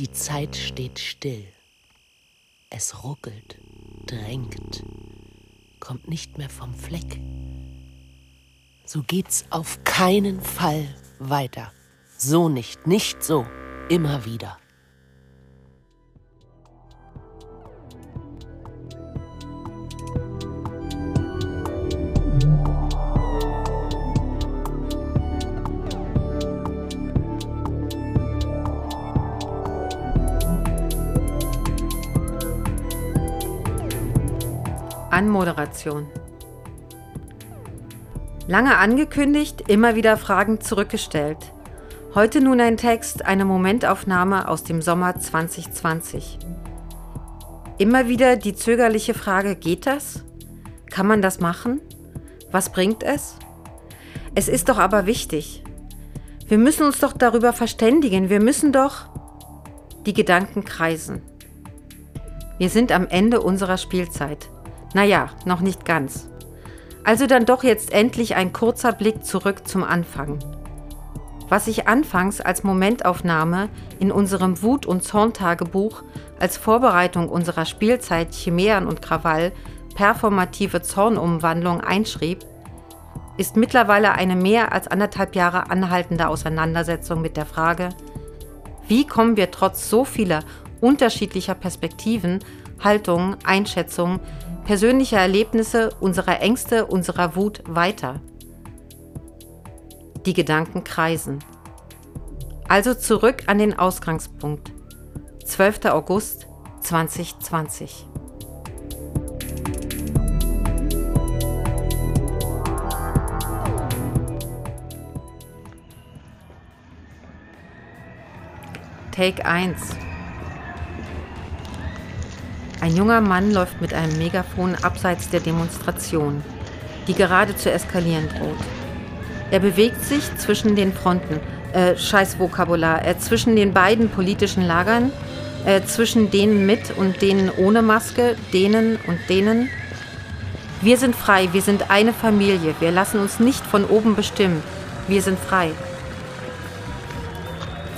Die Zeit steht still. Es ruckelt, drängt, kommt nicht mehr vom Fleck. So geht's auf keinen Fall weiter. So nicht, nicht so, immer wieder. Anmoderation. Lange angekündigt, immer wieder Fragen zurückgestellt. Heute nun ein Text, eine Momentaufnahme aus dem Sommer 2020. Immer wieder die zögerliche Frage, geht das? Kann man das machen? Was bringt es? Es ist doch aber wichtig. Wir müssen uns doch darüber verständigen. Wir müssen doch die Gedanken kreisen. Wir sind am Ende unserer Spielzeit. Naja, noch nicht ganz. Also dann doch jetzt endlich ein kurzer Blick zurück zum Anfang. Was ich anfangs als Momentaufnahme in unserem Wut- und Zorntagebuch als Vorbereitung unserer Spielzeit Chimären und Krawall performative Zornumwandlung einschrieb, ist mittlerweile eine mehr als anderthalb Jahre anhaltende Auseinandersetzung mit der Frage, wie kommen wir trotz so vieler unterschiedlicher Perspektiven, Haltungen, Einschätzungen persönlicher Erlebnisse, unserer Ängste, unserer Wut weiter. Die Gedanken kreisen. Also zurück an den Ausgangspunkt. 12. August 2020. Take 1 ein junger Mann läuft mit einem Megafon abseits der Demonstration, die gerade zu eskalieren droht. Er bewegt sich zwischen den Fronten, äh, scheiß Vokabular, äh, zwischen den beiden politischen Lagern, äh, zwischen denen mit und denen ohne Maske, denen und denen. Wir sind frei, wir sind eine Familie, wir lassen uns nicht von oben bestimmen, wir sind frei.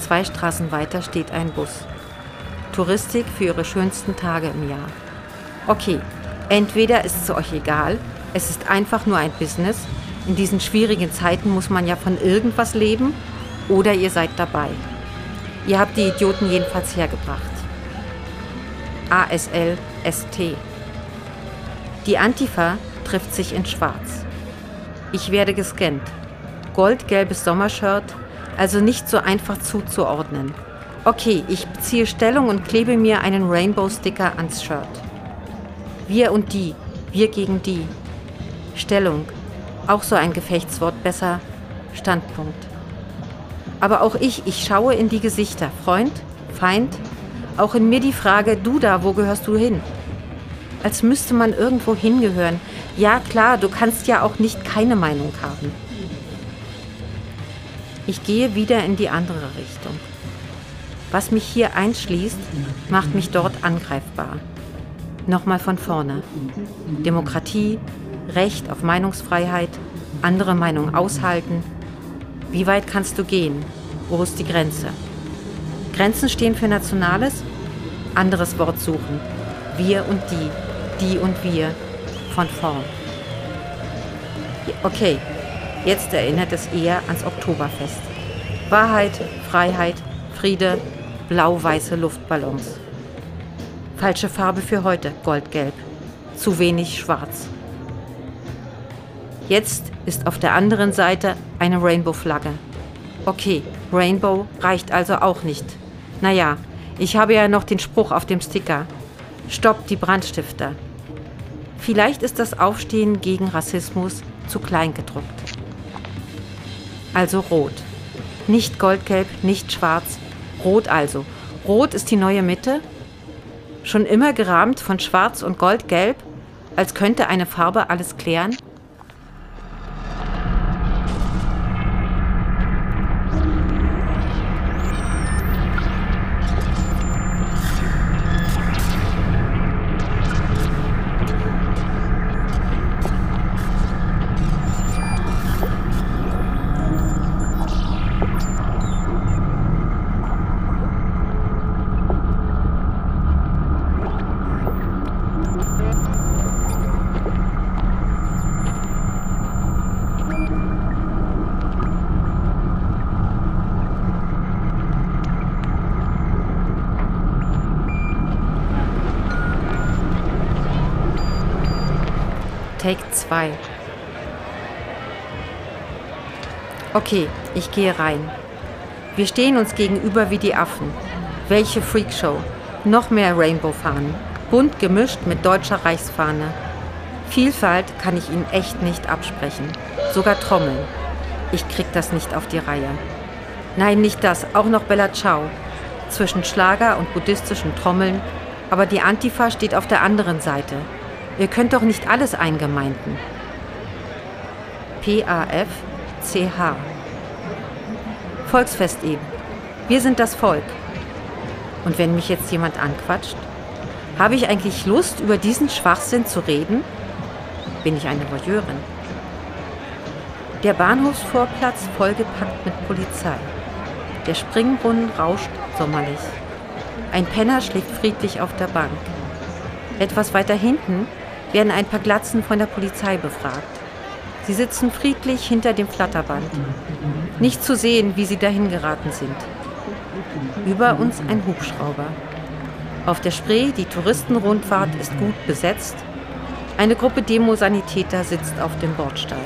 Zwei Straßen weiter steht ein Bus. Touristik für ihre schönsten Tage im Jahr. Okay, entweder ist es euch egal, es ist einfach nur ein Business, in diesen schwierigen Zeiten muss man ja von irgendwas leben, oder ihr seid dabei. Ihr habt die Idioten jedenfalls hergebracht. ASL ST. Die Antifa trifft sich in Schwarz. Ich werde gescannt. Goldgelbes Sommershirt, also nicht so einfach zuzuordnen. Okay, ich beziehe Stellung und klebe mir einen Rainbow-Sticker ans Shirt. Wir und die, wir gegen die. Stellung, auch so ein Gefechtswort, besser Standpunkt. Aber auch ich, ich schaue in die Gesichter. Freund, Feind, auch in mir die Frage, du da, wo gehörst du hin? Als müsste man irgendwo hingehören. Ja klar, du kannst ja auch nicht keine Meinung haben. Ich gehe wieder in die andere Richtung. Was mich hier einschließt, macht mich dort angreifbar. Nochmal von vorne. Demokratie, Recht auf Meinungsfreiheit, andere Meinung aushalten. Wie weit kannst du gehen? Wo ist die Grenze? Grenzen stehen für Nationales? Anderes Wort suchen. Wir und die, die und wir, von vorn. Okay, jetzt erinnert es eher ans Oktoberfest. Wahrheit, Freiheit, Friede, blau-weiße Luftballons. Falsche Farbe für heute, goldgelb. Zu wenig schwarz. Jetzt ist auf der anderen Seite eine Rainbow-Flagge. Okay, Rainbow reicht also auch nicht. Naja, ich habe ja noch den Spruch auf dem Sticker. Stoppt die Brandstifter. Vielleicht ist das Aufstehen gegen Rassismus zu klein gedruckt. Also rot. Nicht goldgelb, nicht schwarz, Rot also. Rot ist die neue Mitte, schon immer gerahmt von Schwarz und Goldgelb, als könnte eine Farbe alles klären. Take 2. Okay, ich gehe rein. Wir stehen uns gegenüber wie die Affen. Welche Freakshow. Noch mehr Rainbow-Fahnen. Bunt gemischt mit deutscher Reichsfahne. Vielfalt kann ich Ihnen echt nicht absprechen. Sogar Trommeln. Ich krieg das nicht auf die Reihe. Nein, nicht das, auch noch Bella Ciao. Zwischen Schlager und buddhistischen Trommeln, aber die Antifa steht auf der anderen Seite. Ihr könnt doch nicht alles eingemeinden. PAF CH. Volksfest eben. Wir sind das Volk. Und wenn mich jetzt jemand anquatscht, habe ich eigentlich Lust, über diesen Schwachsinn zu reden? Bin ich eine Voyeurin? Der Bahnhofsvorplatz vollgepackt mit Polizei. Der Springbrunnen rauscht sommerlich. Ein Penner schlägt friedlich auf der Bank. Etwas weiter hinten werden ein paar Glatzen von der Polizei befragt. Sie sitzen friedlich hinter dem Flatterband. Nicht zu sehen, wie sie dahin geraten sind. Über uns ein Hubschrauber. Auf der Spree, die Touristenrundfahrt, ist gut besetzt. Eine Gruppe Demosanitäter sitzt auf dem Bordstein.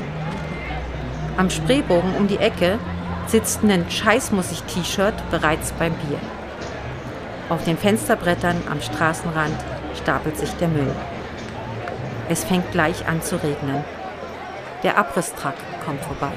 Am Spreebogen um die Ecke sitzt ein Scheißmussig-T-Shirt bereits beim Bier. Auf den Fensterbrettern am Straßenrand stapelt sich der Müll. Es fängt gleich an zu regnen. Der Abrisstruck kommt vorbei.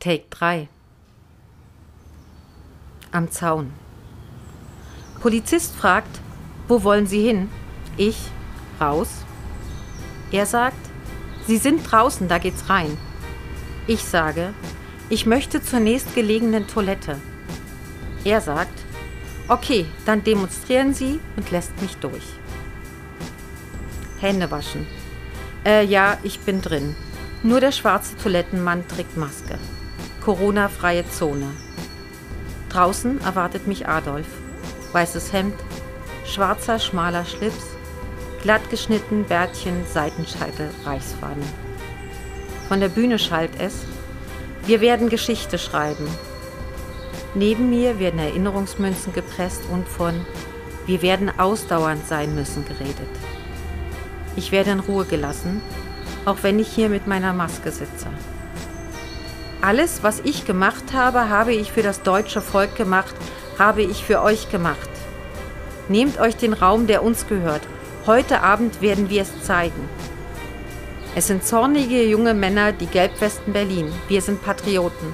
Take 3 Am Zaun. Polizist fragt, wo wollen Sie hin? Ich, raus. Er sagt, Sie sind draußen, da geht's rein. Ich sage, ich möchte zur nächstgelegenen Toilette. Er sagt, okay, dann demonstrieren Sie und lässt mich durch. Hände waschen. Äh, ja, ich bin drin. Nur der schwarze Toilettenmann trägt Maske. Corona-freie Zone. Draußen erwartet mich Adolf. Weißes Hemd, schwarzer, schmaler Schlips, glatt geschnitten, Bärtchen, Seitenscheitel, Reichsfahne. Von der Bühne schallt es. Wir werden Geschichte schreiben. Neben mir werden Erinnerungsmünzen gepresst und von Wir werden ausdauernd sein müssen geredet. Ich werde in Ruhe gelassen, auch wenn ich hier mit meiner Maske sitze. Alles, was ich gemacht habe, habe ich für das deutsche Volk gemacht, habe ich für euch gemacht. Nehmt euch den Raum, der uns gehört. Heute Abend werden wir es zeigen. Es sind zornige junge Männer, die Gelbwesten Berlin. Wir sind Patrioten.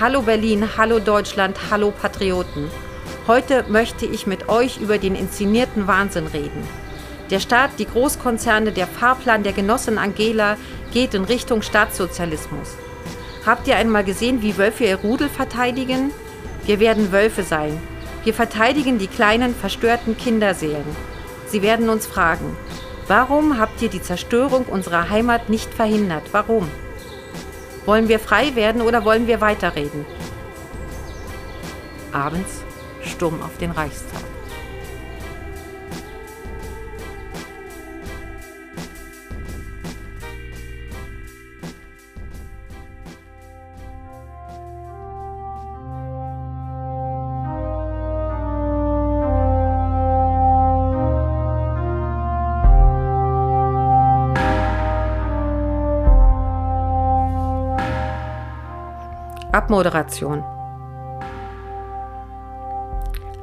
Hallo Berlin, hallo Deutschland, hallo Patrioten. Heute möchte ich mit euch über den inszenierten Wahnsinn reden. Der Staat, die Großkonzerne, der Fahrplan der Genossin Angela geht in Richtung Staatssozialismus. Habt ihr einmal gesehen, wie Wölfe ihr Rudel verteidigen? Wir werden Wölfe sein. Wir verteidigen die kleinen, verstörten Kinderseelen. Sie werden uns fragen, warum habt ihr die Zerstörung unserer Heimat nicht verhindert? Warum? Wollen wir frei werden oder wollen wir weiterreden? Abends Sturm auf den Reichstag. Abmoderation.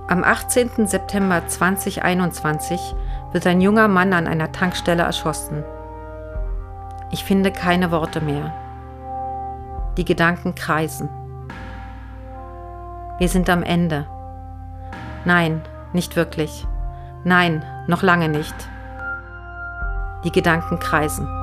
Am 18. September 2021 wird ein junger Mann an einer Tankstelle erschossen. Ich finde keine Worte mehr. Die Gedanken kreisen. Wir sind am Ende. Nein, nicht wirklich. Nein, noch lange nicht. Die Gedanken kreisen.